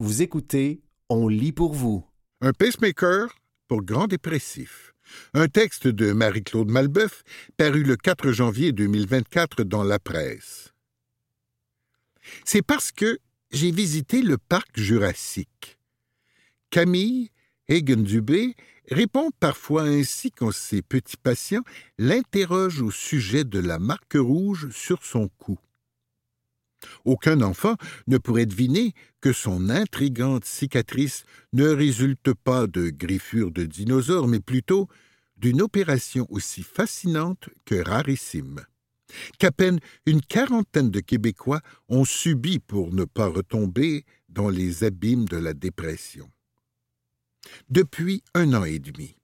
Vous écoutez On lit pour vous. Un pacemaker pour grand dépressif. Un texte de Marie-Claude Malbeuf paru le 4 janvier 2024 dans la presse. C'est parce que j'ai visité le parc jurassique. Camille Hagen-Dubé répond parfois ainsi quand ses petits patients l'interrogent au sujet de la marque rouge sur son cou. Aucun enfant ne pourrait deviner que son intrigante cicatrice ne résulte pas de griffures de dinosaures, mais plutôt d'une opération aussi fascinante que rarissime, qu'à peine une quarantaine de Québécois ont subi pour ne pas retomber dans les abîmes de la dépression. Depuis un an et demi,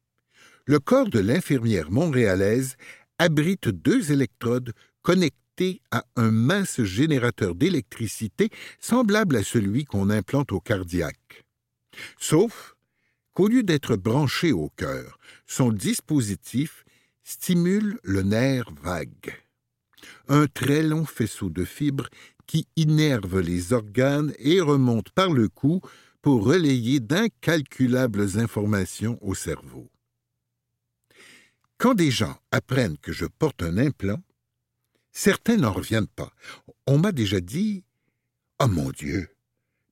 le corps de l'infirmière montréalaise abrite deux électrodes connectées à un mince générateur d'électricité semblable à celui qu'on implante au cardiaque. Sauf qu'au lieu d'être branché au cœur, son dispositif stimule le nerf vague. Un très long faisceau de fibres qui innerve les organes et remonte par le cou pour relayer d'incalculables informations au cerveau. Quand des gens apprennent que je porte un implant, Certains n'en reviennent pas. On m'a déjà dit Oh mon Dieu,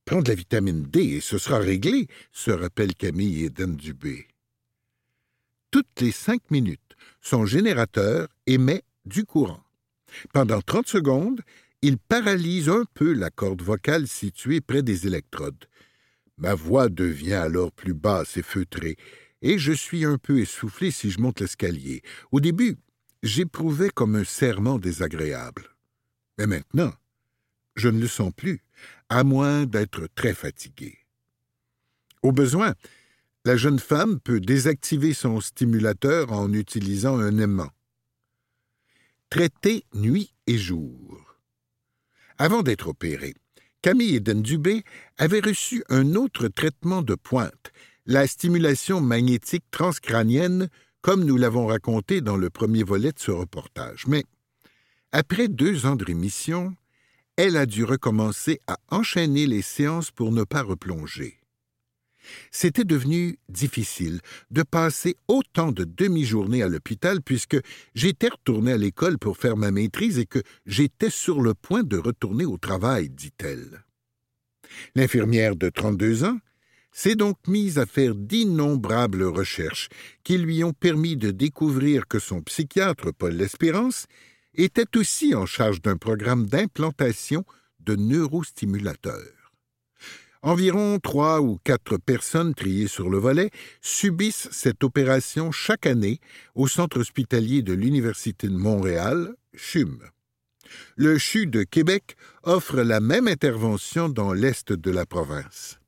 prends de la vitamine D et ce sera réglé, se rappelle Camille Eden Dubé. Toutes les cinq minutes, son générateur émet du courant. Pendant trente secondes, il paralyse un peu la corde vocale située près des électrodes. Ma voix devient alors plus basse et feutrée, et je suis un peu essoufflé si je monte l'escalier. Au début, j'éprouvais comme un serment désagréable. Mais maintenant, je ne le sens plus, à moins d'être très fatigué. Au besoin, la jeune femme peut désactiver son stimulateur en utilisant un aimant. Traité nuit et jour. Avant d'être opérée, Camille Dubé avait reçu un autre traitement de pointe, la stimulation magnétique transcrânienne comme nous l'avons raconté dans le premier volet de ce reportage. Mais après deux ans de rémission, elle a dû recommencer à enchaîner les séances pour ne pas replonger. C'était devenu difficile de passer autant de demi-journées à l'hôpital puisque j'étais retourné à l'école pour faire ma maîtrise et que j'étais sur le point de retourner au travail, dit-elle. L'infirmière de 32 ans s'est donc mise à faire d'innombrables recherches qui lui ont permis de découvrir que son psychiatre, Paul L'Espérance, était aussi en charge d'un programme d'implantation de neurostimulateurs. Environ trois ou quatre personnes triées sur le volet subissent cette opération chaque année au centre hospitalier de l'Université de Montréal, CHUM. Le CHU de Québec offre la même intervention dans l'est de la province.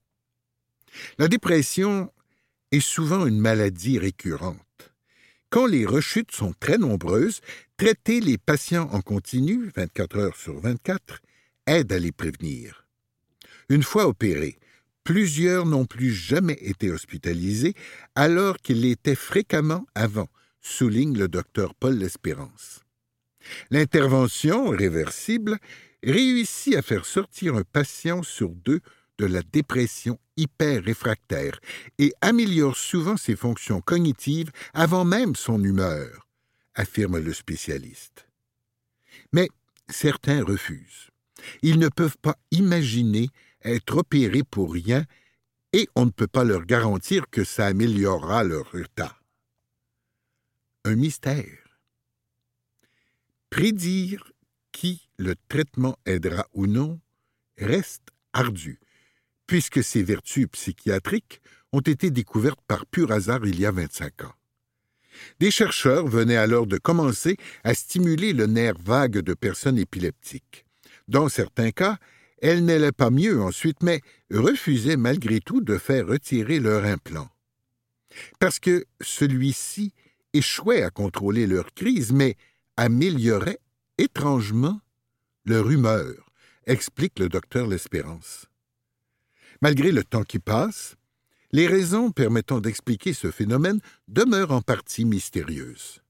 La dépression est souvent une maladie récurrente. Quand les rechutes sont très nombreuses, traiter les patients en continu, 24 heures sur 24, aide à les prévenir. Une fois opérés, plusieurs n'ont plus jamais été hospitalisés alors qu'ils l'étaient fréquemment avant, souligne le docteur Paul L'Espérance. L'intervention réversible réussit à faire sortir un patient sur deux de la dépression hyper-réfractaire et améliore souvent ses fonctions cognitives avant même son humeur, affirme le spécialiste. Mais certains refusent. Ils ne peuvent pas imaginer être opérés pour rien et on ne peut pas leur garantir que ça améliorera leur état. Un mystère. Prédire qui le traitement aidera ou non reste ardu puisque ses vertus psychiatriques ont été découvertes par pur hasard il y a 25 ans. Des chercheurs venaient alors de commencer à stimuler le nerf vague de personnes épileptiques. Dans certains cas, elles n'allaient pas mieux ensuite, mais refusaient malgré tout de faire retirer leur implant. Parce que celui-ci échouait à contrôler leur crise, mais améliorait étrangement leur humeur, explique le docteur L'Espérance. Malgré le temps qui passe, les raisons permettant d'expliquer ce phénomène demeurent en partie mystérieuses.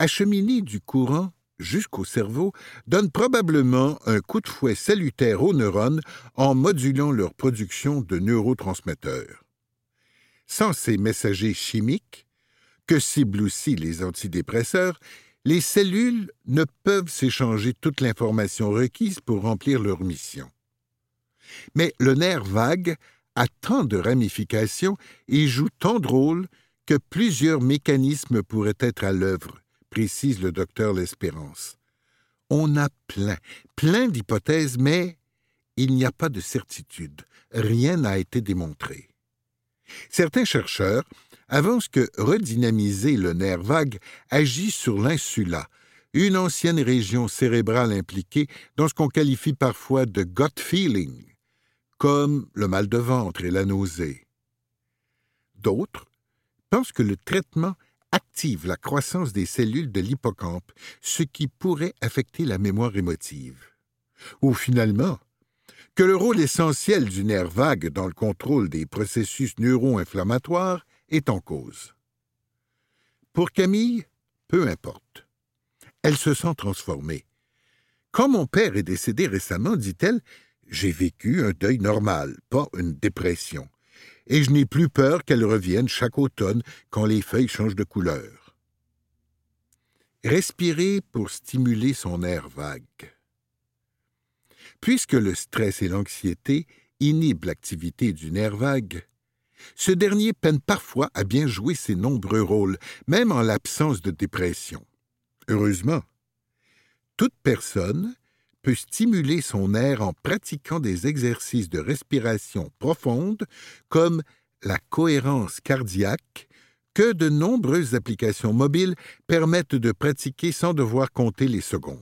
Acheminer du courant jusqu'au cerveau donne probablement un coup de fouet salutaire aux neurones en modulant leur production de neurotransmetteurs. Sans ces messagers chimiques, que ciblent aussi les antidépresseurs, les cellules ne peuvent s'échanger toute l'information requise pour remplir leur mission. Mais le nerf vague a tant de ramifications et joue tant de rôles que plusieurs mécanismes pourraient être à l'œuvre, précise le docteur L'Espérance. On a plein, plein d'hypothèses, mais il n'y a pas de certitude. Rien n'a été démontré. Certains chercheurs avancent que redynamiser le nerf vague agit sur l'insula, une ancienne région cérébrale impliquée dans ce qu'on qualifie parfois de gut feeling, comme le mal de ventre et la nausée. D'autres pensent que le traitement active la croissance des cellules de l'hippocampe, ce qui pourrait affecter la mémoire émotive. Ou finalement, que le rôle essentiel du nerf vague dans le contrôle des processus neuro-inflammatoires est en cause. Pour Camille, peu importe. Elle se sent transformée. Quand mon père est décédé récemment, dit-elle, j'ai vécu un deuil normal, pas une dépression, et je n'ai plus peur qu'elle revienne chaque automne quand les feuilles changent de couleur. Respirer pour stimuler son air vague. Puisque le stress et l'anxiété inhibent l'activité du nerf vague, ce dernier peine parfois à bien jouer ses nombreux rôles, même en l'absence de dépression. Heureusement, toute personne peut stimuler son air en pratiquant des exercices de respiration profonde comme la cohérence cardiaque que de nombreuses applications mobiles permettent de pratiquer sans devoir compter les secondes.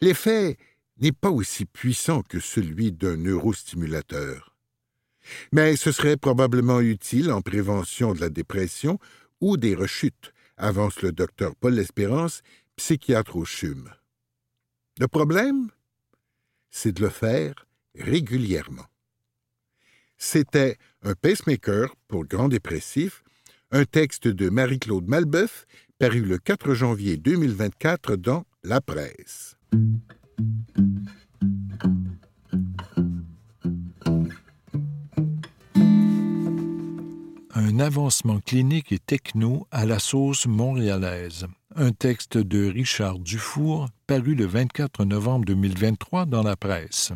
L'effet n'est pas aussi puissant que celui d'un neurostimulateur. Mais ce serait probablement utile en prévention de la dépression ou des rechutes, avance le docteur Paul Espérance, psychiatre au. Le problème, c'est de le faire régulièrement. C'était un pacemaker pour grand dépressif, un texte de Marie-Claude Malbeuf, paru le 4 janvier 2024 dans La Presse. Un avancement clinique et techno à la sauce montréalaise. Un texte de Richard Dufour, paru le 24 novembre 2023 dans la presse.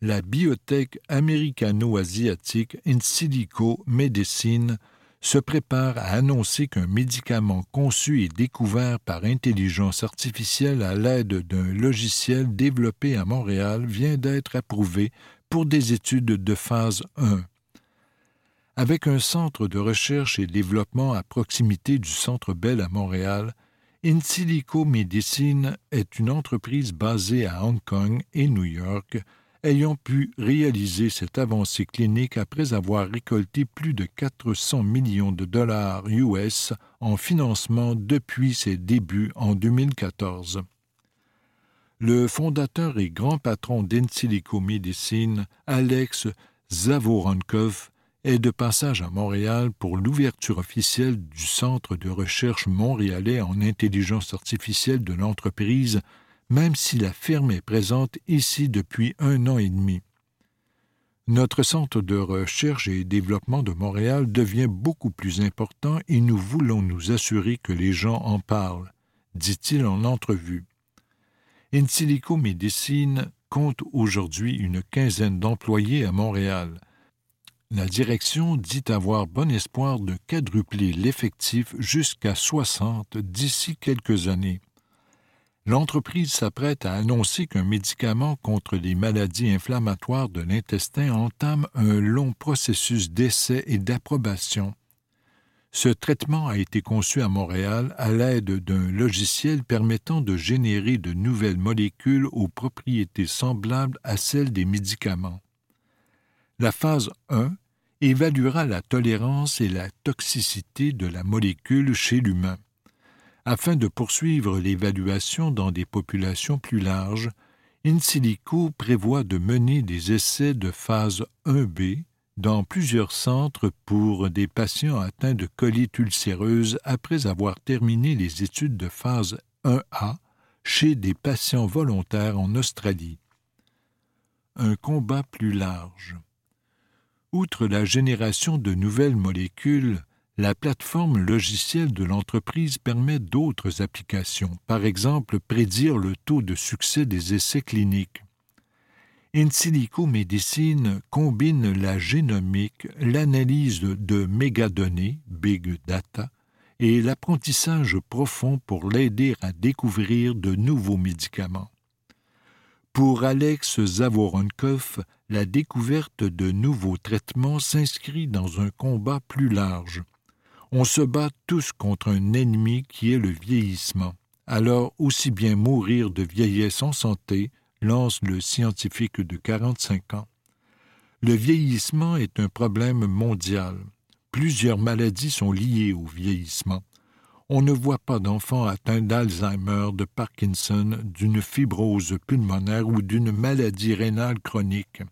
La biotech américano-asiatique Insilico Medicine se prépare à annoncer qu'un médicament conçu et découvert par intelligence artificielle à l'aide d'un logiciel développé à Montréal vient d'être approuvé pour des études de phase 1. Avec un centre de recherche et développement à proximité du Centre Bell à Montréal, Insilico Medicine est une entreprise basée à Hong Kong et New York ayant pu réaliser cette avancée clinique après avoir récolté plus de 400 millions de dollars US en financement depuis ses débuts en 2014. Le fondateur et grand patron d'Insilico Medicine, Alex Zavoronkov, est de passage à Montréal pour l'ouverture officielle du Centre de recherche montréalais en intelligence artificielle de l'entreprise même si la firme est présente ici depuis un an et demi. Notre centre de recherche et développement de Montréal devient beaucoup plus important et nous voulons nous assurer que les gens en parlent, dit-il en entrevue. Insilico Medicine compte aujourd'hui une quinzaine d'employés à Montréal. La direction dit avoir bon espoir de quadrupler l'effectif jusqu'à 60 d'ici quelques années l'entreprise s'apprête à annoncer qu'un médicament contre les maladies inflammatoires de l'intestin entame un long processus d'essai et d'approbation. Ce traitement a été conçu à Montréal à l'aide d'un logiciel permettant de générer de nouvelles molécules aux propriétés semblables à celles des médicaments. La phase 1 évaluera la tolérance et la toxicité de la molécule chez l'humain. Afin de poursuivre l'évaluation dans des populations plus larges, Insilico prévoit de mener des essais de phase 1B dans plusieurs centres pour des patients atteints de colite ulcéreuse après avoir terminé les études de phase 1A chez des patients volontaires en Australie. Un combat plus large. Outre la génération de nouvelles molécules, la plateforme logicielle de l'entreprise permet d'autres applications, par exemple prédire le taux de succès des essais cliniques. In silico médecine combine la génomique, l'analyse de mégadonnées, big data, et l'apprentissage profond pour l'aider à découvrir de nouveaux médicaments. Pour Alex Zavoronkov, la découverte de nouveaux traitements s'inscrit dans un combat plus large, on se bat tous contre un ennemi qui est le vieillissement. Alors aussi bien mourir de vieillesse en santé, lance le scientifique de 45 ans. Le vieillissement est un problème mondial. Plusieurs maladies sont liées au vieillissement. On ne voit pas d'enfants atteints d'Alzheimer, de Parkinson, d'une fibrose pulmonaire ou d'une maladie rénale chronique.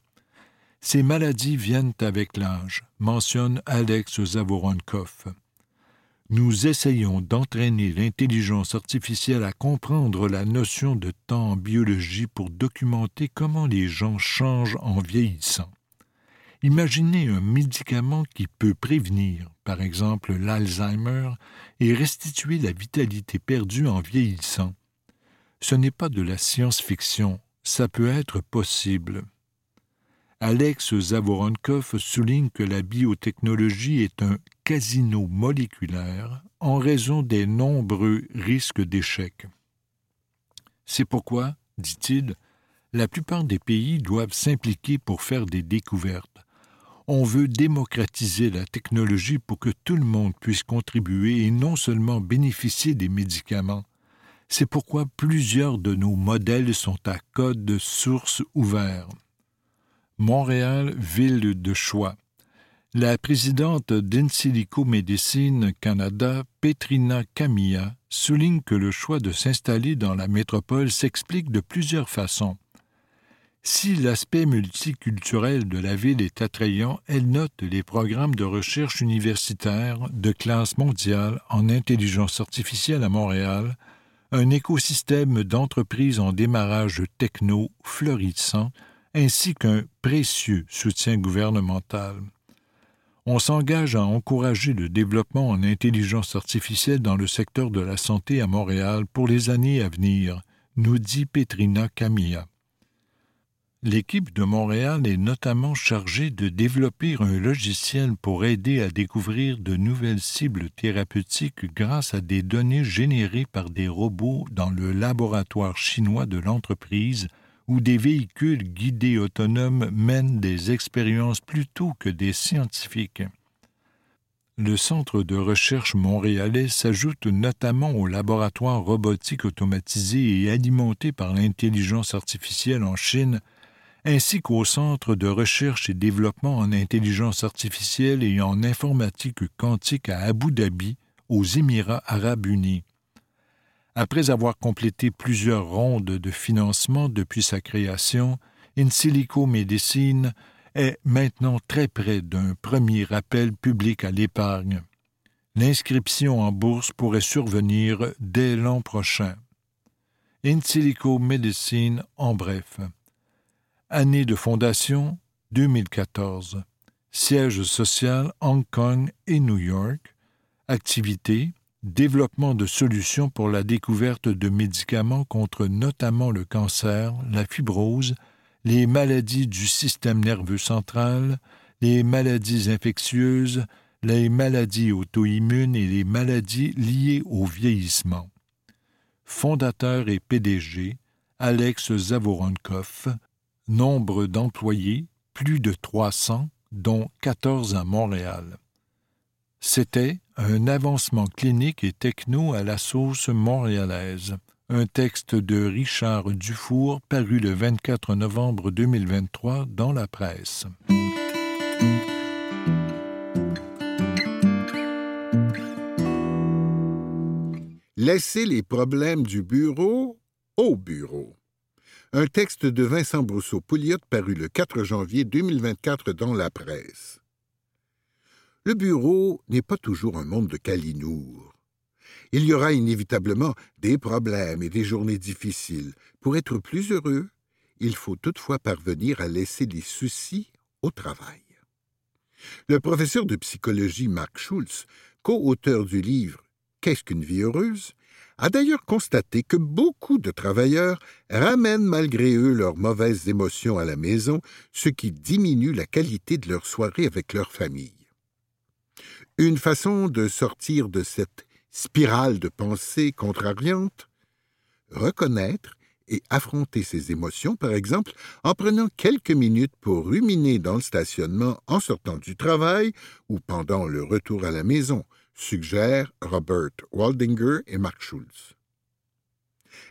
Ces maladies viennent avec l'âge, mentionne Alex Zavoronkov nous essayons d'entraîner l'intelligence artificielle à comprendre la notion de temps en biologie pour documenter comment les gens changent en vieillissant. Imaginez un médicament qui peut prévenir, par exemple, l'Alzheimer et restituer la vitalité perdue en vieillissant. Ce n'est pas de la science-fiction, ça peut être possible. Alex Zavoronkov souligne que la biotechnologie est un casino moléculaire en raison des nombreux risques d'échec. C'est pourquoi, dit-il, la plupart des pays doivent s'impliquer pour faire des découvertes. On veut démocratiser la technologie pour que tout le monde puisse contribuer et non seulement bénéficier des médicaments. C'est pourquoi plusieurs de nos modèles sont à code source ouvert. Montréal, ville de choix. La présidente d'Insilico Médecine Canada, Petrina Camilla, souligne que le choix de s'installer dans la métropole s'explique de plusieurs façons. Si l'aspect multiculturel de la ville est attrayant, elle note les programmes de recherche universitaire de classe mondiale en intelligence artificielle à Montréal, un écosystème d'entreprises en démarrage techno florissant, ainsi qu'un précieux soutien gouvernemental. On s'engage à encourager le développement en intelligence artificielle dans le secteur de la santé à Montréal pour les années à venir, nous dit Petrina Camilla. L'équipe de Montréal est notamment chargée de développer un logiciel pour aider à découvrir de nouvelles cibles thérapeutiques grâce à des données générées par des robots dans le laboratoire chinois de l'entreprise où des véhicules guidés autonomes mènent des expériences plutôt que des scientifiques. Le centre de recherche montréalais s'ajoute notamment au laboratoire robotique automatisé et alimenté par l'intelligence artificielle en Chine, ainsi qu'au centre de recherche et développement en intelligence artificielle et en informatique quantique à Abu Dhabi, aux Émirats arabes unis. Après avoir complété plusieurs rondes de financement depuis sa création, In Silico Medicine est maintenant très près d'un premier appel public à l'épargne. L'inscription en bourse pourrait survenir dès l'an prochain. In Silico Medicine en bref. Année de fondation 2014. Siège social Hong Kong et New York. Activité développement de solutions pour la découverte de médicaments contre notamment le cancer, la fibrose, les maladies du système nerveux central, les maladies infectieuses, les maladies auto-immunes et les maladies liées au vieillissement. Fondateur et PDG, Alex Zavoronkov, nombre d'employés, plus de 300, dont 14 à Montréal. C'était un avancement clinique et techno à la sauce montréalaise. Un texte de Richard Dufour paru le 24 novembre 2023 dans la presse. Laissez les problèmes du bureau au bureau. Un texte de Vincent Brousseau-Pouliot paru le 4 janvier 2024 dans la presse. Le bureau n'est pas toujours un monde de calinours. Il y aura inévitablement des problèmes et des journées difficiles. Pour être plus heureux, il faut toutefois parvenir à laisser les soucis au travail. Le professeur de psychologie Mark Schulz, co-auteur du livre Qu'est-ce qu'une vie heureuse? A d'ailleurs constaté que beaucoup de travailleurs ramènent malgré eux leurs mauvaises émotions à la maison, ce qui diminue la qualité de leur soirée avec leur famille. Une façon de sortir de cette spirale de pensée contrariante Reconnaître et affronter ses émotions, par exemple, en prenant quelques minutes pour ruminer dans le stationnement en sortant du travail ou pendant le retour à la maison, suggèrent Robert Waldinger et Mark Schulz.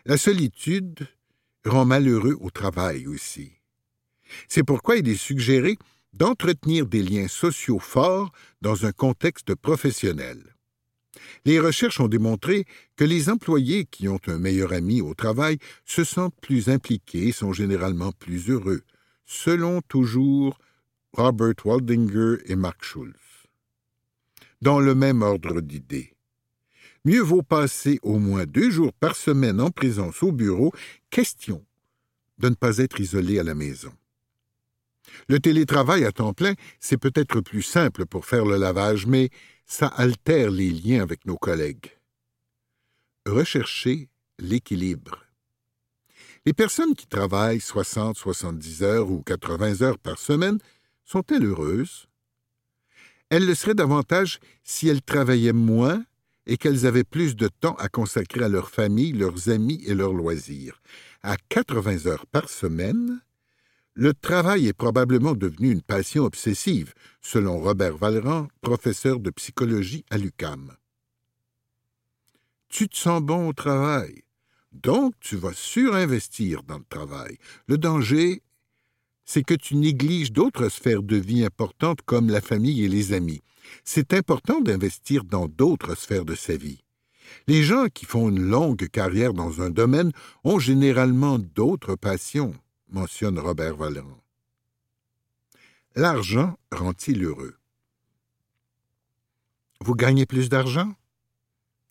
La solitude rend malheureux au travail aussi. C'est pourquoi il est suggéré d'entretenir des liens sociaux forts dans un contexte professionnel. Les recherches ont démontré que les employés qui ont un meilleur ami au travail se sentent plus impliqués et sont généralement plus heureux, selon toujours Robert Waldinger et Mark Schulz. Dans le même ordre d'idées, mieux vaut passer au moins deux jours par semaine en présence au bureau, question de ne pas être isolé à la maison. Le télétravail à temps plein, c'est peut-être plus simple pour faire le lavage, mais ça altère les liens avec nos collègues. Rechercher l'équilibre. Les personnes qui travaillent 60, 70 heures ou 80 heures par semaine sont-elles heureuses? Elles le seraient davantage si elles travaillaient moins et qu'elles avaient plus de temps à consacrer à leur famille, leurs amis et leurs loisirs. À 80 heures par semaine, le travail est probablement devenu une passion obsessive, selon Robert Valran, professeur de psychologie à l'UCAM. Tu te sens bon au travail, donc tu vas surinvestir dans le travail. Le danger, c'est que tu négliges d'autres sphères de vie importantes comme la famille et les amis. C'est important d'investir dans d'autres sphères de sa vie. Les gens qui font une longue carrière dans un domaine ont généralement d'autres passions mentionne Robert Vallerand. L'argent rend-il heureux? Vous gagnez plus d'argent?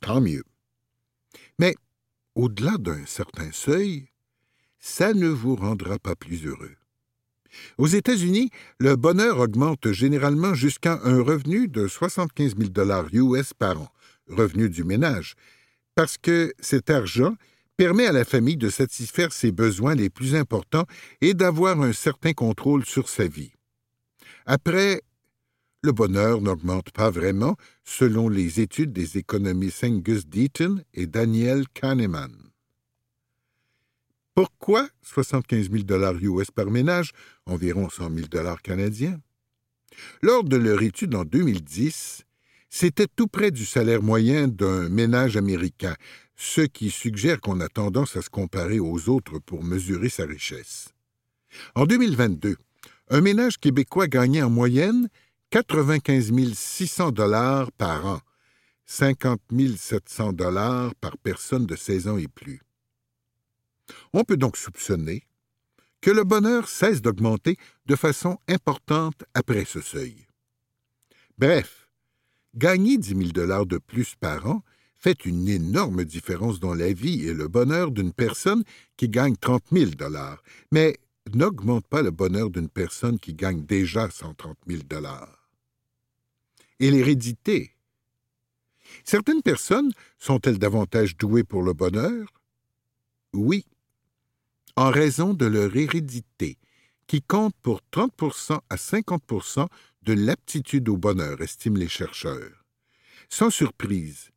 Tant mieux. Mais au-delà d'un certain seuil, ça ne vous rendra pas plus heureux. Aux États-Unis, le bonheur augmente généralement jusqu'à un revenu de 75 000 dollars US par an, revenu du ménage, parce que cet argent permet à la famille de satisfaire ses besoins les plus importants et d'avoir un certain contrôle sur sa vie. Après, le bonheur n'augmente pas vraiment, selon les études des économistes Angus Deaton et Daniel Kahneman. Pourquoi 75 000 dollars US par ménage, environ 100 000 dollars canadiens? Lors de leur étude en 2010, c'était tout près du salaire moyen d'un ménage américain, ce qui suggère qu'on a tendance à se comparer aux autres pour mesurer sa richesse. En 2022, un ménage québécois gagnait en moyenne 95 600 dollars par an, 50 700 dollars par personne de 16 ans et plus. On peut donc soupçonner que le bonheur cesse d'augmenter de façon importante après ce seuil. Bref, gagner 10 000 dollars de plus par an fait une énorme différence dans la vie et le bonheur d'une personne qui gagne 30 000 dollars, mais n'augmente pas le bonheur d'une personne qui gagne déjà 130 000 dollars. Et l'hérédité? Certaines personnes sont-elles davantage douées pour le bonheur? Oui, en raison de leur hérédité, qui compte pour 30% à 50% de l'aptitude au bonheur, estiment les chercheurs. Sans surprise,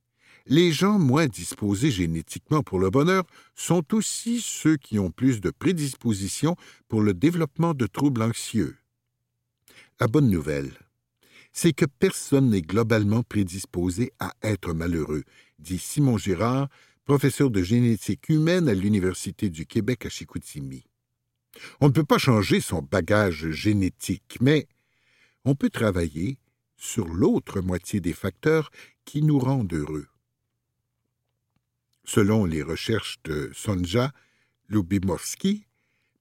les gens moins disposés génétiquement pour le bonheur sont aussi ceux qui ont plus de prédisposition pour le développement de troubles anxieux. La bonne nouvelle, c'est que personne n'est globalement prédisposé à être malheureux, dit Simon Girard, professeur de génétique humaine à l'Université du Québec à Chicoutimi. On ne peut pas changer son bagage génétique, mais on peut travailler sur l'autre moitié des facteurs qui nous rendent heureux. Selon les recherches de Sonja Lubimowski,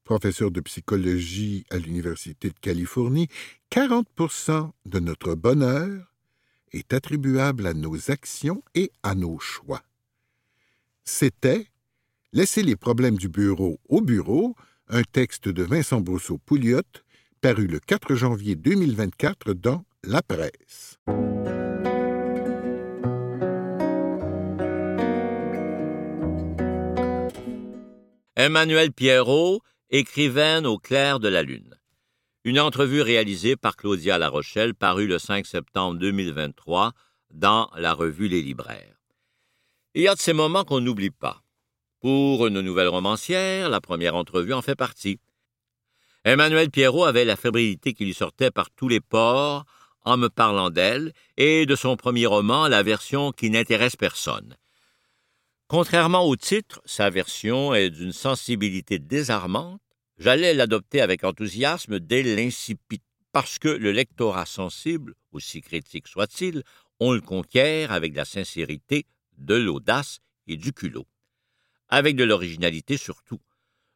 professeur de psychologie à l'Université de Californie, 40% de notre bonheur est attribuable à nos actions et à nos choix. C'était Laissez les problèmes du bureau au bureau, un texte de Vincent Brousseau-Pouliot, paru le 4 janvier 2024 dans La Presse. Emmanuel Pierrot, écrivaine au clair de la lune. Une entrevue réalisée par Claudia La Rochelle parue le 5 septembre 2023 dans la revue Les Libraires. Il y a de ces moments qu'on n'oublie pas. Pour une nouvelle romancière, la première entrevue en fait partie. Emmanuel Pierrot avait la fébrilité qui lui sortait par tous les pores en me parlant d'elle et de son premier roman, la version qui n'intéresse personne. Contrairement au titre, sa version est d'une sensibilité désarmante J'allais l'adopter avec enthousiasme dès l'incipit, parce que le lectorat sensible, aussi critique soit-il, on le conquiert avec la sincérité, de l'audace et du culot. Avec de l'originalité surtout.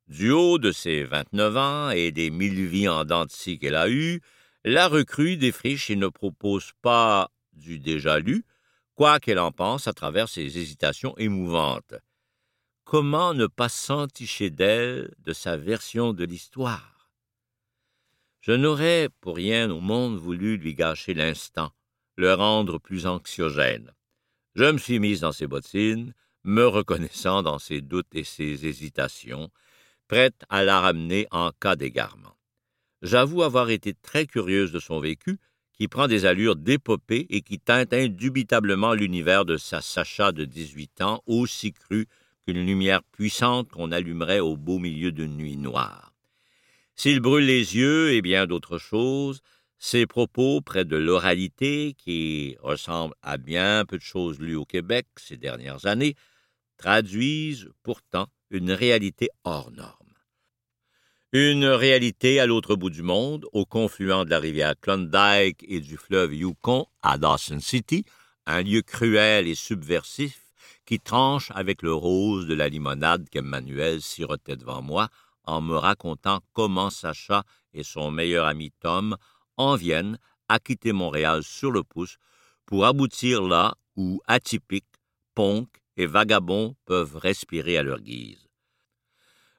Du haut de ses 29 ans et des mille vies en dents qu'elle a eues, la recrue défriche et ne propose pas du déjà lu, quoi qu'elle en pense à travers ses hésitations émouvantes comment ne pas s'enticher d'elle, de sa version de l'histoire? Je n'aurais pour rien au monde voulu lui gâcher l'instant, le rendre plus anxiogène. Je me suis mise dans ses bottines, me reconnaissant dans ses doutes et ses hésitations, prête à la ramener en cas d'égarement. J'avoue avoir été très curieuse de son vécu, qui prend des allures d'épopée et qui teinte indubitablement l'univers de sa Sacha de dix-huit ans, aussi cru une lumière puissante qu'on allumerait au beau milieu d'une nuit noire. S'il brûle les yeux et bien d'autres choses, ses propos près de l'oralité, qui ressemble à bien peu de choses lues au Québec ces dernières années, traduisent pourtant une réalité hors norme. Une réalité à l'autre bout du monde, au confluent de la rivière Klondike et du fleuve Yukon à Dawson City, un lieu cruel et subversif qui tranche avec le rose de la limonade qu'Emmanuel sirotait devant moi en me racontant comment Sacha et son meilleur ami Tom en viennent à quitter Montréal sur le pouce pour aboutir là où atypiques, ponk et vagabonds peuvent respirer à leur guise.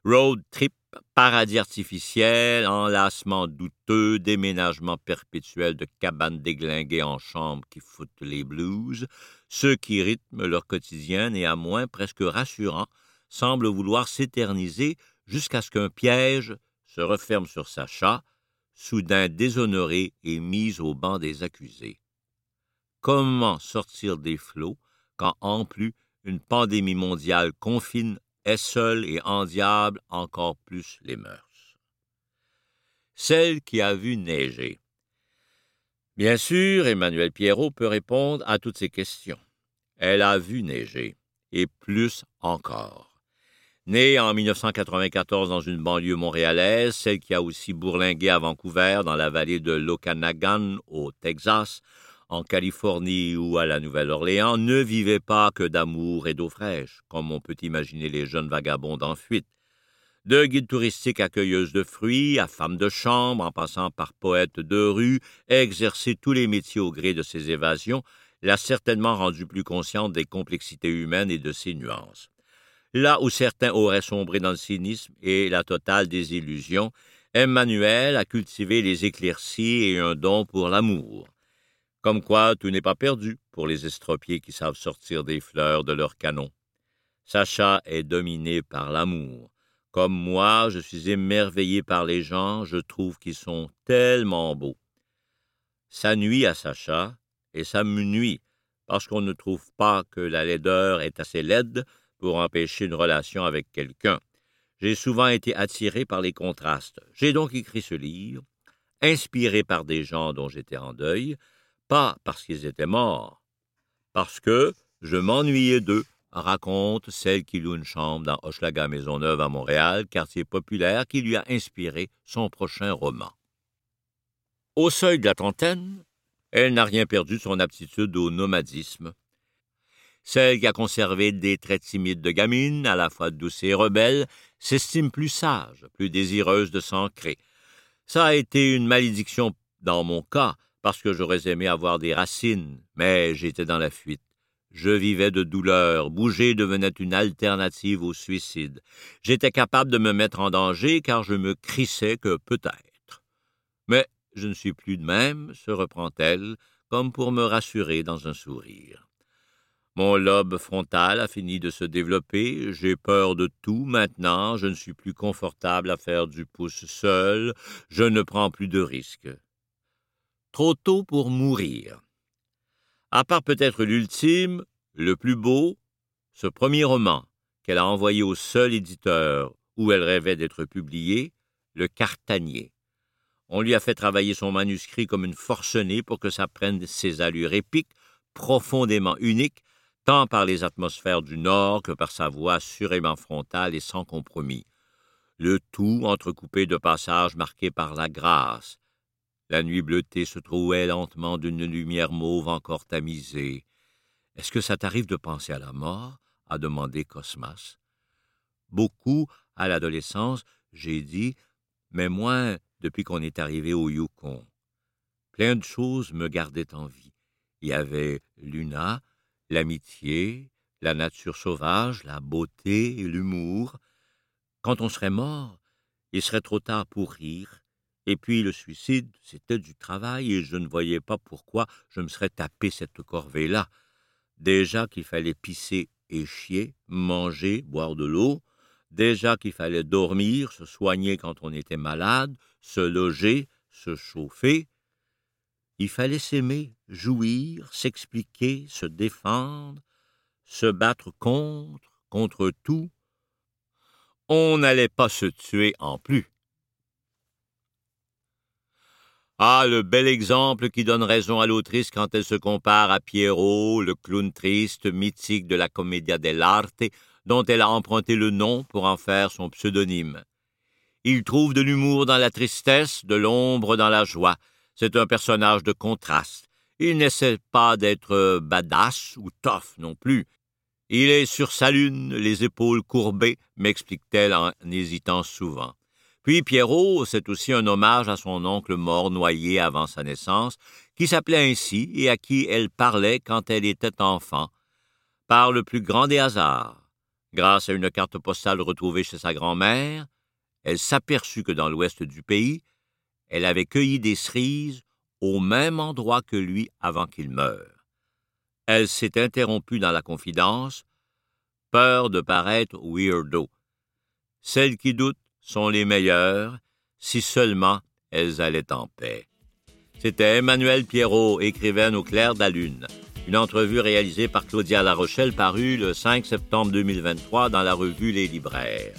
Road trip, paradis artificiel, enlacement douteux, déménagement perpétuel de cabanes déglinguées en chambre qui foutent les blues, ceux qui rythment leur quotidien, néanmoins presque rassurant, semblent vouloir s'éterniser jusqu'à ce qu'un piège se referme sur Sacha, soudain déshonoré et mis au banc des accusés. Comment sortir des flots quand, en plus, une pandémie mondiale confine est seule et endiable encore plus les mœurs? Celle qui a vu neiger. Bien sûr, Emmanuel Pierrot peut répondre à toutes ces questions. Elle a vu neiger, et plus encore. Née en 1994 dans une banlieue montréalaise, celle qui a aussi bourlingué à Vancouver, dans la vallée de l'Okanagan, au Texas, en Californie ou à la Nouvelle-Orléans, ne vivait pas que d'amour et d'eau fraîche, comme on peut imaginer les jeunes vagabonds en fuite de guide touristique accueilleuse de fruits à femme de chambre, en passant par poète de rue, exercer tous les métiers au gré de ses évasions, l'a certainement rendue plus consciente des complexités humaines et de ses nuances. Là où certains auraient sombré dans le cynisme et la totale désillusion, Emmanuel a cultivé les éclaircies et un don pour l'amour. Comme quoi tout n'est pas perdu pour les estropiés qui savent sortir des fleurs de leur canon. Sacha est dominé par l'amour. Comme moi, je suis émerveillé par les gens, je trouve qu'ils sont tellement beaux. Ça nuit à Sacha, et ça me nuit, parce qu'on ne trouve pas que la laideur est assez laide pour empêcher une relation avec quelqu'un. J'ai souvent été attiré par les contrastes. J'ai donc écrit ce livre, inspiré par des gens dont j'étais en deuil, pas parce qu'ils étaient morts, parce que je m'ennuyais d'eux raconte celle qui loue une chambre dans Hochelaga Maisonneuve à Montréal, quartier populaire qui lui a inspiré son prochain roman. Au seuil de la trentaine, elle n'a rien perdu de son aptitude au nomadisme. Celle qui a conservé des traits timides de gamine, à la fois douce et rebelle, s'estime plus sage, plus désireuse de s'ancrer. Ça a été une malédiction dans mon cas, parce que j'aurais aimé avoir des racines, mais j'étais dans la fuite. Je vivais de douleur, bouger devenait une alternative au suicide. J'étais capable de me mettre en danger car je me crissais que peut-être. Mais je ne suis plus de même, se reprend-elle, comme pour me rassurer dans un sourire. Mon lobe frontal a fini de se développer, j'ai peur de tout maintenant, je ne suis plus confortable à faire du pouce seul, je ne prends plus de risques. Trop tôt pour mourir. À part peut-être l'ultime, le plus beau, ce premier roman qu'elle a envoyé au seul éditeur où elle rêvait d'être publiée, Le Cartanier. On lui a fait travailler son manuscrit comme une forcenée pour que ça prenne ses allures épiques, profondément uniques, tant par les atmosphères du Nord que par sa voix assurément frontale et sans compromis. Le tout entrecoupé de passages marqués par la grâce. La nuit bleutée se trouait lentement d'une lumière mauve encore tamisée. Est-ce que ça t'arrive de penser à la mort? a demandé Cosmas. Beaucoup, à l'adolescence, j'ai dit, mais moins depuis qu'on est arrivé au Yukon. Plein de choses me gardaient en vie. Il y avait Luna, l'amitié, la nature sauvage, la beauté et l'humour. Quand on serait mort, il serait trop tard pour rire. Et puis le suicide, c'était du travail et je ne voyais pas pourquoi je me serais tapé cette corvée-là. Déjà qu'il fallait pisser et chier, manger, boire de l'eau, déjà qu'il fallait dormir, se soigner quand on était malade, se loger, se chauffer. Il fallait s'aimer, jouir, s'expliquer, se défendre, se battre contre, contre tout. On n'allait pas se tuer en plus. Ah, le bel exemple qui donne raison à l'autrice quand elle se compare à Pierrot, le clown triste, mythique de la commedia dell'arte, dont elle a emprunté le nom pour en faire son pseudonyme. Il trouve de l'humour dans la tristesse, de l'ombre dans la joie. C'est un personnage de contraste. Il n'essaie pas d'être badass ou tough non plus. Il est sur sa lune, les épaules courbées, m'explique-t-elle en hésitant souvent. Puis Pierrot, c'est aussi un hommage à son oncle mort noyé avant sa naissance, qui s'appelait ainsi et à qui elle parlait quand elle était enfant, par le plus grand des hasards. Grâce à une carte postale retrouvée chez sa grand-mère, elle s'aperçut que dans l'ouest du pays, elle avait cueilli des cerises au même endroit que lui avant qu'il meure. Elle s'est interrompue dans la confidence, peur de paraître weirdo. Celles qui doutent sont les meilleures, si seulement elles allaient en paix. C'était Emmanuel Pierrot, écrivaine au clair de la lune. Une entrevue réalisée par Claudia Larochelle parue le 5 septembre 2023 dans la revue Les Libraires.